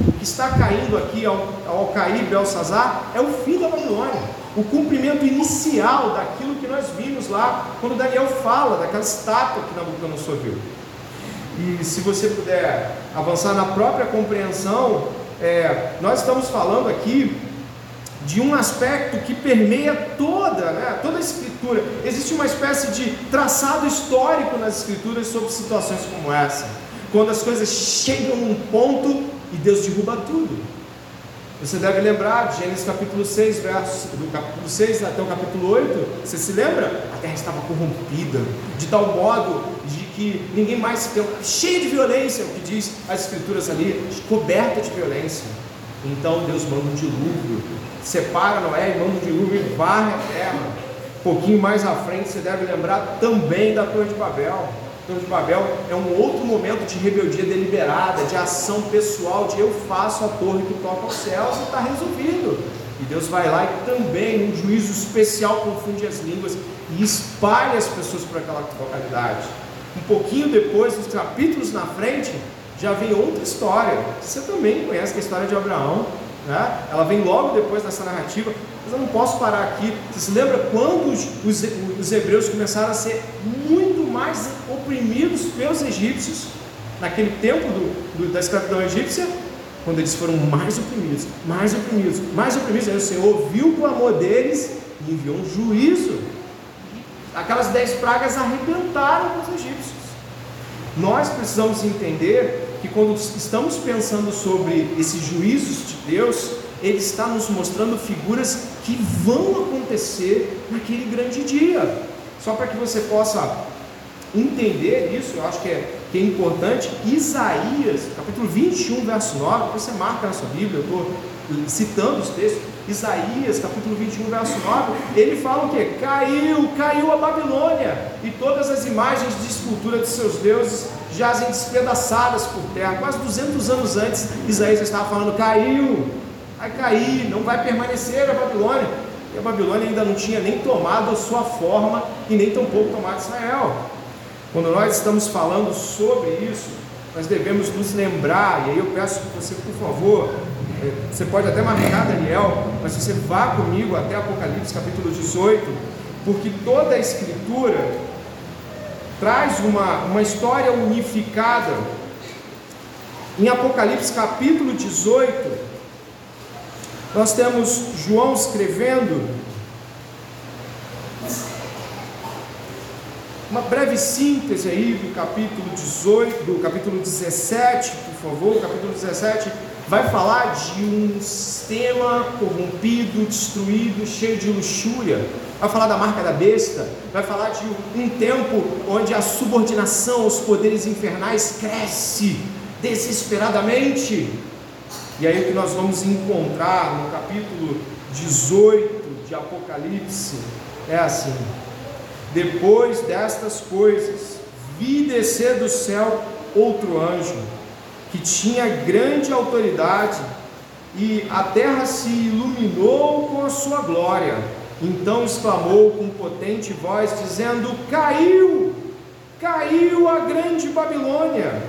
O que está caindo aqui ao, ao cair Belsazar é o fim da Babilônia. O cumprimento inicial daquilo que nós vimos lá, quando Daniel fala daquela estátua que Nabucodonosor viu. E se você puder avançar na própria compreensão, é, nós estamos falando aqui de um aspecto que permeia toda, né, toda a escritura. Existe uma espécie de traçado histórico nas escrituras sobre situações como essa. Quando as coisas chegam num ponto e Deus derruba tudo. Você deve lembrar de Gênesis capítulo 6, versos, do capítulo 6 até o capítulo 8. Você se lembra? A terra estava corrompida, de tal modo de que ninguém mais se cheia de violência, o que diz as escrituras ali, coberta de violência. Então Deus manda um dilúvio, separa Noé e manda um dilúvio e varre a terra. Um pouquinho mais à frente você deve lembrar também da Torre de Babel. A Torre de Babel é um outro momento de rebeldia deliberada, de ação pessoal, de eu faço a torre que toca aos céus e está resolvido. E Deus vai lá e também, num juízo especial, confunde as línguas e espalha as pessoas por aquela localidade. Um pouquinho depois, nos capítulos na frente, já vem outra história. Você também conhece a história de Abraão, né? ela vem logo depois dessa narrativa, mas eu não posso parar aqui. Você se lembra quando os, os, os hebreus começaram a ser muito mais oprimidos pelos egípcios, naquele tempo do, do, da escravidão egípcia? Quando eles foram mais oprimidos, mais oprimidos, mais oprimidos, aí o Senhor ouviu o clamor deles e enviou um juízo. Aquelas dez pragas arrebentaram os egípcios. Nós precisamos entender que quando estamos pensando sobre esses juízos de Deus, Ele está nos mostrando figuras que vão acontecer naquele grande dia. Só para que você possa entender isso, eu acho que é, que é importante, Isaías, capítulo 21, verso 9, você marca na sua Bíblia, eu estou citando os textos, Isaías, capítulo 21, verso 9, ele fala o que? Caiu, caiu a Babilônia, e todas as imagens de escultura de seus deuses jazem despedaçadas por terra. Quase 200 anos antes, Isaías estava falando: caiu, vai cair, não vai permanecer a Babilônia. E a Babilônia ainda não tinha nem tomado a sua forma e nem tampouco tomado Israel. Quando nós estamos falando sobre isso, nós devemos nos lembrar, e aí eu peço que você, por favor, é, você pode até marcar Daniel, mas você vá comigo até Apocalipse capítulo 18, porque toda a escritura traz uma, uma história unificada. Em Apocalipse capítulo 18, nós temos João escrevendo uma breve síntese aí do capítulo 18, do capítulo 17, por favor, o capítulo 17 vai falar de um sistema corrompido, destruído, cheio de luxúria, vai falar da marca da besta, vai falar de um tempo onde a subordinação aos poderes infernais cresce desesperadamente. E aí o que nós vamos encontrar no capítulo 18 de Apocalipse é assim: depois destas coisas, vi descer do céu outro anjo que tinha grande autoridade, e a terra se iluminou com a sua glória. Então exclamou com potente voz, dizendo: Caiu, caiu a grande Babilônia.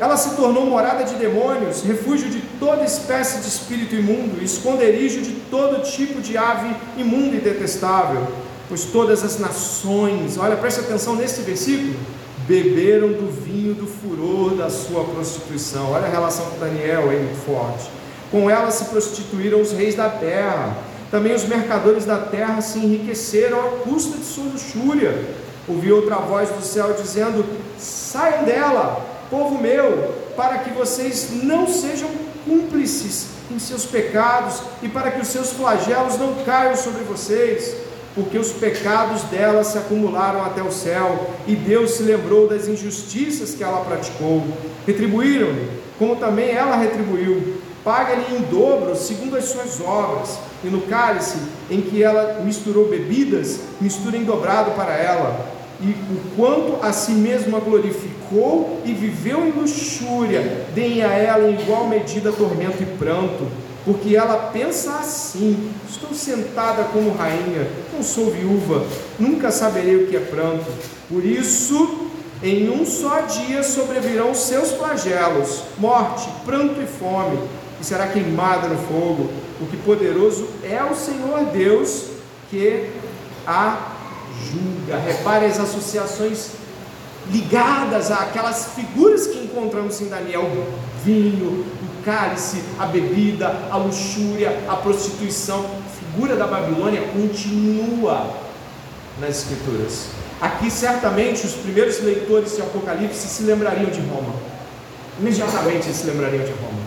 Ela se tornou morada de demônios, refúgio de toda espécie de espírito imundo, esconderijo de todo tipo de ave imunda e detestável. Pois todas as nações, olha, preste atenção nesse versículo, beberam do vinho do furor da sua prostituição. Olha a relação com Daniel aí muito forte. Com ela se prostituíram os reis da terra. Também os mercadores da terra se enriqueceram à custa de sua luxúria. Ouvi outra voz do céu dizendo: Saiam dela, povo meu, para que vocês não sejam cúmplices em seus pecados e para que os seus flagelos não caiam sobre vocês porque os pecados dela se acumularam até o céu, e Deus se lembrou das injustiças que ela praticou. Retribuíram-lhe, como também ela retribuiu. paga-lhe em dobro, segundo as suas obras, e no cálice em que ela misturou bebidas, mistura em dobrado para ela. E o quanto a si mesma glorificou e viveu em luxúria, deem a ela em igual medida tormento e pranto, porque ela pensa assim: estou sentada como rainha, não sou viúva, nunca saberei o que é pranto. Por isso, em um só dia sobrevirão seus flagelos, morte, pranto e fome, e será queimada no fogo, porque poderoso é o Senhor Deus que a julga. Repare as associações ligadas àquelas figuras que encontramos em Daniel: o vinho, o cálice, a bebida, a luxúria, a prostituição. A figura da Babilônia continua nas Escrituras. Aqui, certamente, os primeiros leitores de Apocalipse se lembrariam de Roma. Imediatamente se lembrariam de Roma.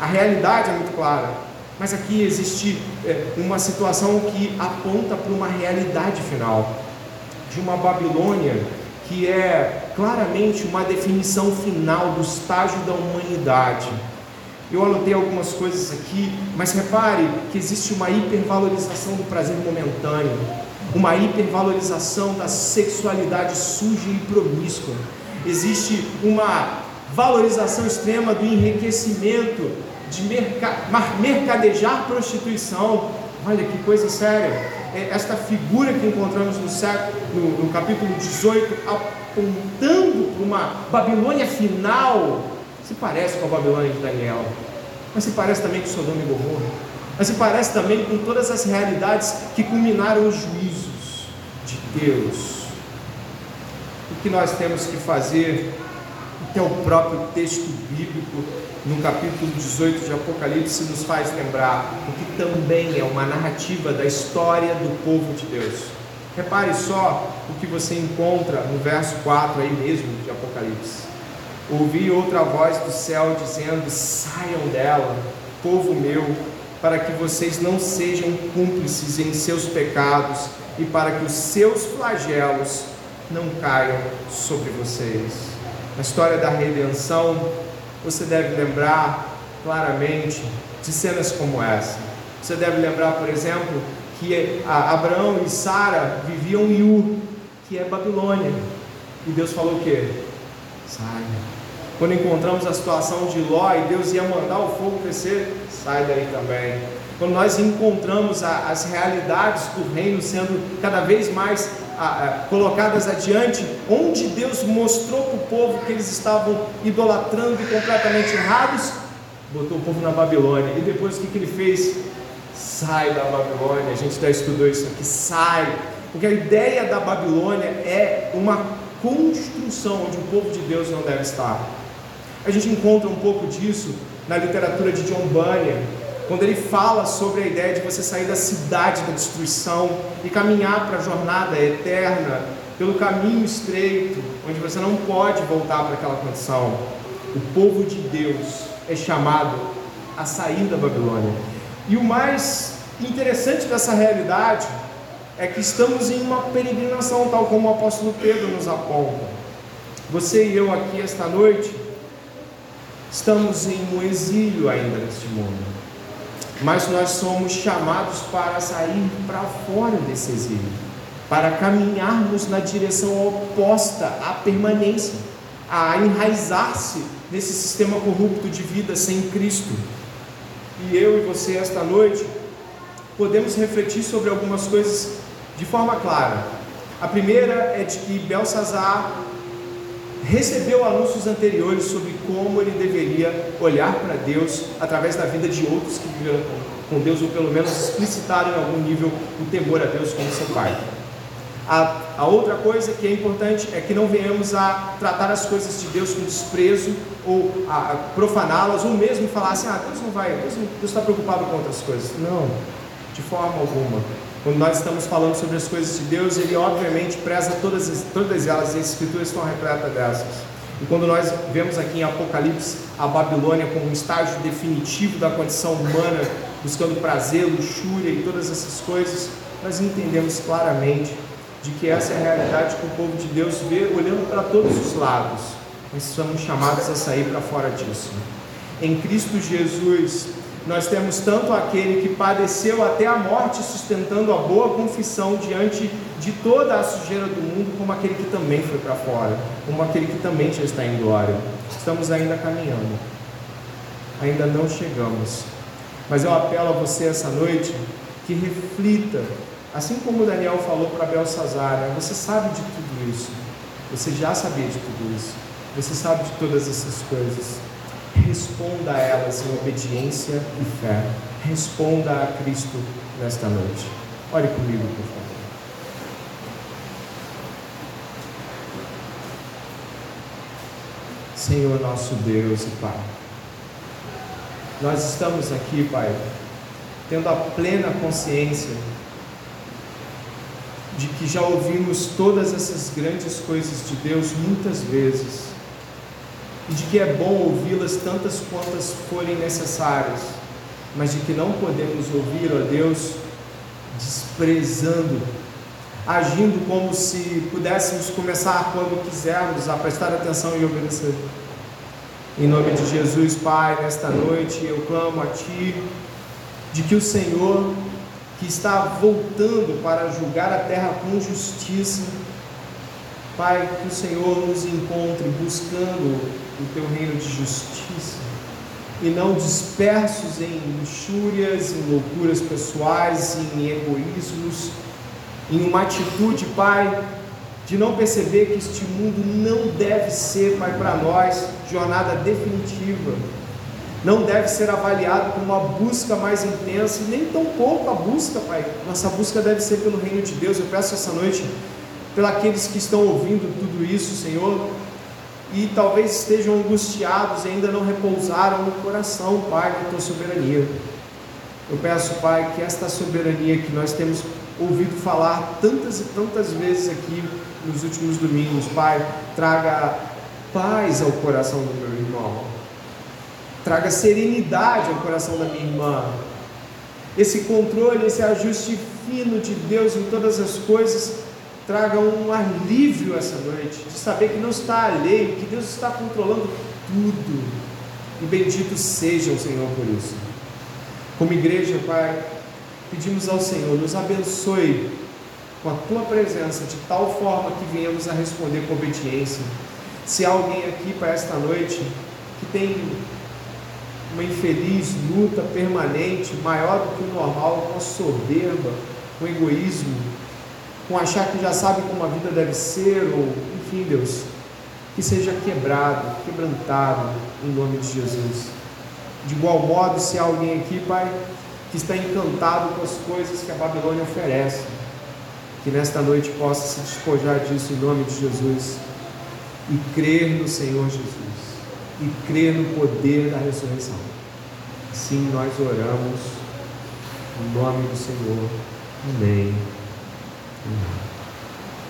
A realidade é muito clara, mas aqui existe é, uma situação que aponta para uma realidade final de uma Babilônia que é claramente uma definição final do estágio da humanidade. Eu anotei algumas coisas aqui, mas repare que existe uma hipervalorização do prazer momentâneo, uma hipervalorização da sexualidade suja e promíscua. Existe uma valorização extrema do enriquecimento, de merca mercadejar prostituição. Olha que coisa séria é, esta figura que encontramos no, século, no, no capítulo 18, apontando para uma Babilônia final, se parece com a Babilônia de Daniel, mas se parece também com Sodoma e Gomorra, mas se parece também com todas as realidades que culminaram os juízos de Deus. O que nós temos que fazer, que é o próprio texto bíblico no capítulo 18 de Apocalipse, nos faz lembrar o que também é uma narrativa da história do povo de Deus. Repare só o que você encontra no verso 4 aí mesmo de Apocalipse. Ouvi outra voz do céu dizendo: Saiam dela, povo meu, para que vocês não sejam cúmplices em seus pecados e para que os seus flagelos não caiam sobre vocês. Na história da redenção, você deve lembrar claramente de cenas como essa. Você deve lembrar, por exemplo, que Abraão e Sara viviam em Ur, que é Babilônia. E Deus falou o quê? Sai. Quando encontramos a situação de Ló e Deus ia mandar o fogo crescer, sai daí também. Quando nós encontramos a, as realidades do reino sendo cada vez mais colocadas adiante, onde Deus mostrou para o povo que eles estavam idolatrando e completamente errados, botou o povo na Babilônia. E depois o que, que ele fez? Sai da Babilônia. A gente já estudou isso aqui. Sai. Porque a ideia da Babilônia é uma construção onde o povo de Deus não deve estar. A gente encontra um pouco disso na literatura de John Bunyan, quando ele fala sobre a ideia de você sair da cidade da destruição e caminhar para a jornada eterna pelo caminho estreito, onde você não pode voltar para aquela condição. O povo de Deus é chamado a sair da Babilônia. E o mais interessante dessa realidade é que estamos em uma peregrinação, tal como o apóstolo Pedro nos aponta. Você e eu aqui esta noite estamos em um exílio ainda neste mundo mas nós somos chamados para sair para fora desse exílio, para caminharmos na direção oposta à permanência, a enraizar-se nesse sistema corrupto de vida sem Cristo. E eu e você, esta noite, podemos refletir sobre algumas coisas de forma clara. A primeira é de que Belsazar recebeu anúncios anteriores sobre como ele deveria olhar para Deus através da vida de outros que viveram com Deus, ou pelo menos explicitaram em algum nível o temor a Deus como seu Pai. A, a outra coisa que é importante é que não venhamos a tratar as coisas de Deus com desprezo ou a, a profaná-las, ou mesmo falar assim: ah, Deus não vai, Deus está preocupado com outras coisas. Não, de forma alguma. Quando nós estamos falando sobre as coisas de Deus, Ele obviamente preza todas, todas elas, e as Escrituras estão repletas dessas. E quando nós vemos aqui em Apocalipse a Babilônia como um estágio definitivo da condição humana, buscando prazer, luxúria e todas essas coisas, nós entendemos claramente de que essa é a realidade que o povo de Deus vê olhando para todos os lados. Nós somos chamados a sair para fora disso. Em Cristo Jesus, nós temos tanto aquele que padeceu até a morte, sustentando a boa confissão diante de toda a sujeira do mundo, como aquele que também foi para fora, como aquele que também já está em glória. Estamos ainda caminhando, ainda não chegamos, mas eu apelo a você essa noite que reflita, assim como Daniel falou para Belsazar, né? você sabe de tudo isso, você já sabia de tudo isso, você sabe de todas essas coisas responda a elas em obediência e fé. Responda a Cristo nesta noite. Ore comigo, por favor. Senhor nosso Deus e Pai, nós estamos aqui, Pai, tendo a plena consciência de que já ouvimos todas essas grandes coisas de Deus muitas vezes e de que é bom ouvi-las tantas quantas forem necessárias, mas de que não podemos ouvir, ó Deus, desprezando, agindo como se pudéssemos começar quando quisermos a prestar atenção e obedecer. Em nome de Jesus, Pai, nesta noite eu clamo a Ti, de que o Senhor, que está voltando para julgar a terra com justiça, Pai, que o Senhor nos encontre buscando o teu reino de justiça e não dispersos em luxúrias, em loucuras pessoais, em egoísmos, em uma atitude, Pai, de não perceber que este mundo não deve ser, Pai, para nós, jornada definitiva, não deve ser avaliado como uma busca mais intensa, nem tão pouco a busca, Pai. Nossa busca deve ser pelo reino de Deus. Eu peço essa noite, pelos que estão ouvindo tudo isso, Senhor, e talvez estejam angustiados e ainda não repousaram no coração, Pai, na tua soberania. Eu peço, Pai, que esta soberania que nós temos ouvido falar tantas e tantas vezes aqui nos últimos domingos, Pai, traga paz ao coração do meu irmão, traga serenidade ao coração da minha irmã. Esse controle, esse ajuste fino de Deus em todas as coisas traga um alívio essa noite, de saber que não está alheio, que Deus está controlando tudo. E bendito seja o Senhor por isso. Como igreja, Pai, pedimos ao Senhor, nos abençoe com a tua presença, de tal forma que venhamos a responder com obediência. Se há alguém aqui para esta noite que tem uma infeliz luta permanente, maior do que o normal, com a soberba, com o egoísmo, com achar que já sabe como a vida deve ser, ou enfim, Deus, que seja quebrado, quebrantado em nome de Jesus. De igual modo, se há alguém aqui, Pai, que está encantado com as coisas que a Babilônia oferece, que nesta noite possa se despojar disso em nome de Jesus e crer no Senhor Jesus e crer no poder da ressurreição. Assim nós oramos, em nome do Senhor. Amém. Mm-hmm.